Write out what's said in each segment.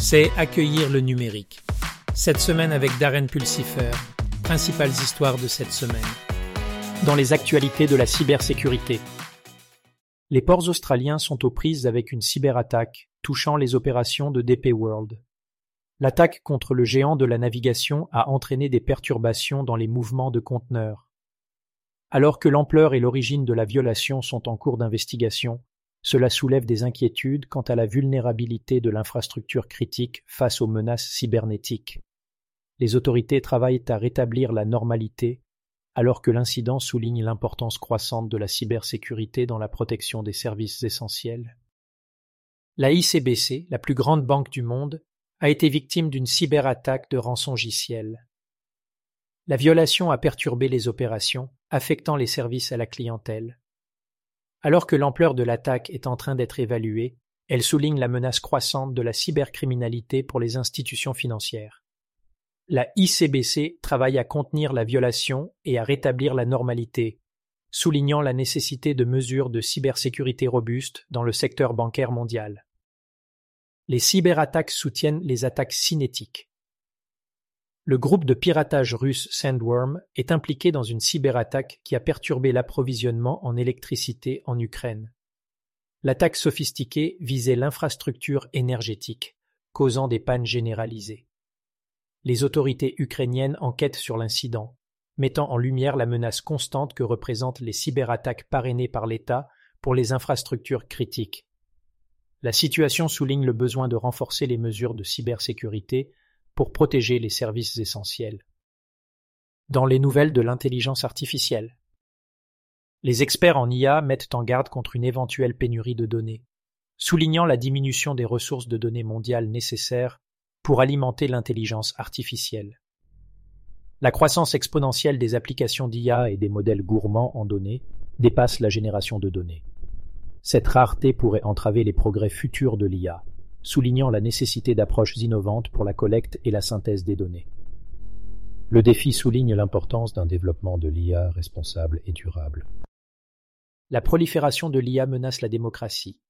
c'est accueillir le numérique. Cette semaine avec Darren Pulsifer, principales histoires de cette semaine. Dans les actualités de la cybersécurité. Les ports australiens sont aux prises avec une cyberattaque touchant les opérations de DP World. L'attaque contre le géant de la navigation a entraîné des perturbations dans les mouvements de conteneurs. Alors que l'ampleur et l'origine de la violation sont en cours d'investigation, cela soulève des inquiétudes quant à la vulnérabilité de l'infrastructure critique face aux menaces cybernétiques. Les autorités travaillent à rétablir la normalité, alors que l'incident souligne l'importance croissante de la cybersécurité dans la protection des services essentiels. La ICBC, la plus grande banque du monde, a été victime d'une cyberattaque de rançongiciel. La violation a perturbé les opérations, affectant les services à la clientèle. Alors que l'ampleur de l'attaque est en train d'être évaluée, elle souligne la menace croissante de la cybercriminalité pour les institutions financières. La ICBC travaille à contenir la violation et à rétablir la normalité, soulignant la nécessité de mesures de cybersécurité robustes dans le secteur bancaire mondial. Les cyberattaques soutiennent les attaques cinétiques. Le groupe de piratage russe Sandworm est impliqué dans une cyberattaque qui a perturbé l'approvisionnement en électricité en Ukraine. L'attaque sophistiquée visait l'infrastructure énergétique, causant des pannes généralisées. Les autorités ukrainiennes enquêtent sur l'incident, mettant en lumière la menace constante que représentent les cyberattaques parrainées par l'État pour les infrastructures critiques. La situation souligne le besoin de renforcer les mesures de cybersécurité pour protéger les services essentiels. Dans les nouvelles de l'intelligence artificielle. Les experts en IA mettent en garde contre une éventuelle pénurie de données, soulignant la diminution des ressources de données mondiales nécessaires pour alimenter l'intelligence artificielle. La croissance exponentielle des applications d'IA et des modèles gourmands en données dépasse la génération de données. Cette rareté pourrait entraver les progrès futurs de l'IA, soulignant la nécessité d'approches innovantes pour la collecte et la synthèse des données. Le défi souligne l'importance d'un développement de l'IA responsable et durable. La prolifération de l'IA menace la démocratie.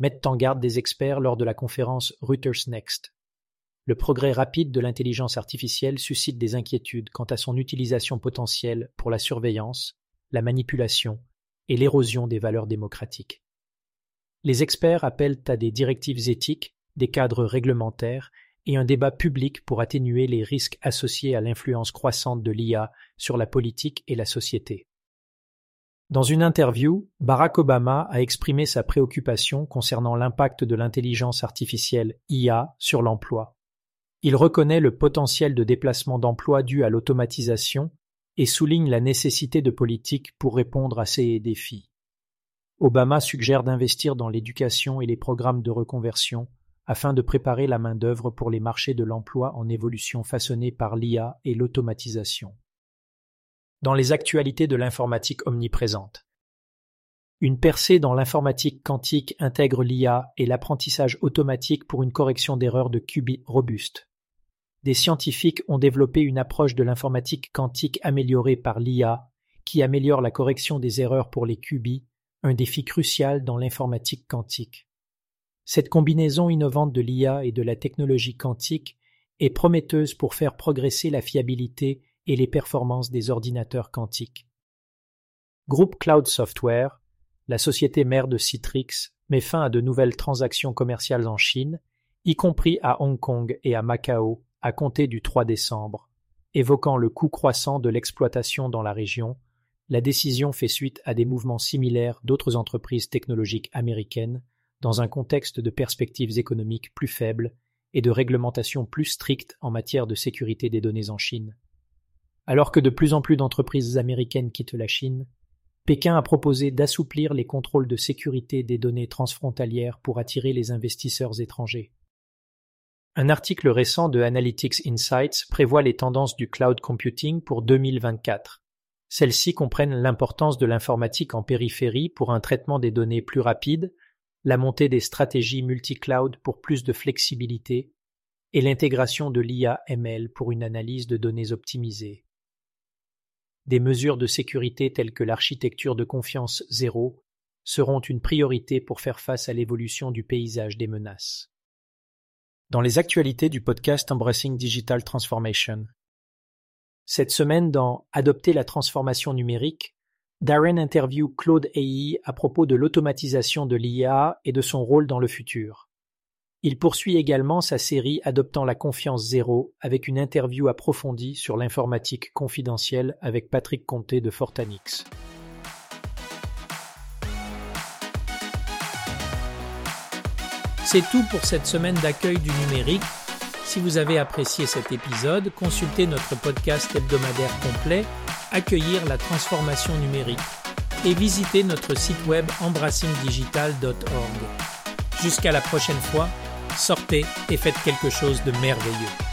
Mettent en garde des experts lors de la conférence Reuters Next. Le progrès rapide de l'intelligence artificielle suscite des inquiétudes quant à son utilisation potentielle pour la surveillance, la manipulation et l'érosion des valeurs démocratiques. Les experts appellent à des directives éthiques, des cadres réglementaires et un débat public pour atténuer les risques associés à l'influence croissante de l'IA sur la politique et la société. Dans une interview, Barack Obama a exprimé sa préoccupation concernant l'impact de l'intelligence artificielle IA sur l'emploi. Il reconnaît le potentiel de déplacement d'emplois dû à l'automatisation et souligne la nécessité de politiques pour répondre à ces défis. Obama suggère d'investir dans l'éducation et les programmes de reconversion afin de préparer la main-d'œuvre pour les marchés de l'emploi en évolution façonnés par l'IA et l'automatisation. Dans les actualités de l'informatique omniprésente. Une percée dans l'informatique quantique intègre l'IA et l'apprentissage automatique pour une correction d'erreurs de qubits robuste. Des scientifiques ont développé une approche de l'informatique quantique améliorée par l'IA qui améliore la correction des erreurs pour les qubits un défi crucial dans l'informatique quantique. Cette combinaison innovante de l'IA et de la technologie quantique est prometteuse pour faire progresser la fiabilité et les performances des ordinateurs quantiques. Groupe Cloud Software, la société mère de Citrix, met fin à de nouvelles transactions commerciales en Chine, y compris à Hong Kong et à Macao, à compter du 3 décembre, évoquant le coût croissant de l'exploitation dans la région la décision fait suite à des mouvements similaires d'autres entreprises technologiques américaines dans un contexte de perspectives économiques plus faibles et de réglementations plus strictes en matière de sécurité des données en Chine. Alors que de plus en plus d'entreprises américaines quittent la Chine, Pékin a proposé d'assouplir les contrôles de sécurité des données transfrontalières pour attirer les investisseurs étrangers. Un article récent de Analytics Insights prévoit les tendances du cloud computing pour 2024. Celles-ci comprennent l'importance de l'informatique en périphérie pour un traitement des données plus rapide, la montée des stratégies multi-cloud pour plus de flexibilité et l'intégration de l'IA-ML pour une analyse de données optimisée. Des mesures de sécurité telles que l'architecture de confiance zéro seront une priorité pour faire face à l'évolution du paysage des menaces. dans les actualités du podcast Embracing Digital Transformation. Cette semaine, dans Adopter la transformation numérique, Darren interview Claude Hey à propos de l'automatisation de l'IA et de son rôle dans le futur. Il poursuit également sa série Adoptant la confiance zéro avec une interview approfondie sur l'informatique confidentielle avec Patrick Comté de Fortanix. C'est tout pour cette semaine d'accueil du numérique. Si vous avez apprécié cet épisode, consultez notre podcast hebdomadaire complet Accueillir la transformation numérique et visitez notre site web embrassingdigital.org. Jusqu'à la prochaine fois, sortez et faites quelque chose de merveilleux.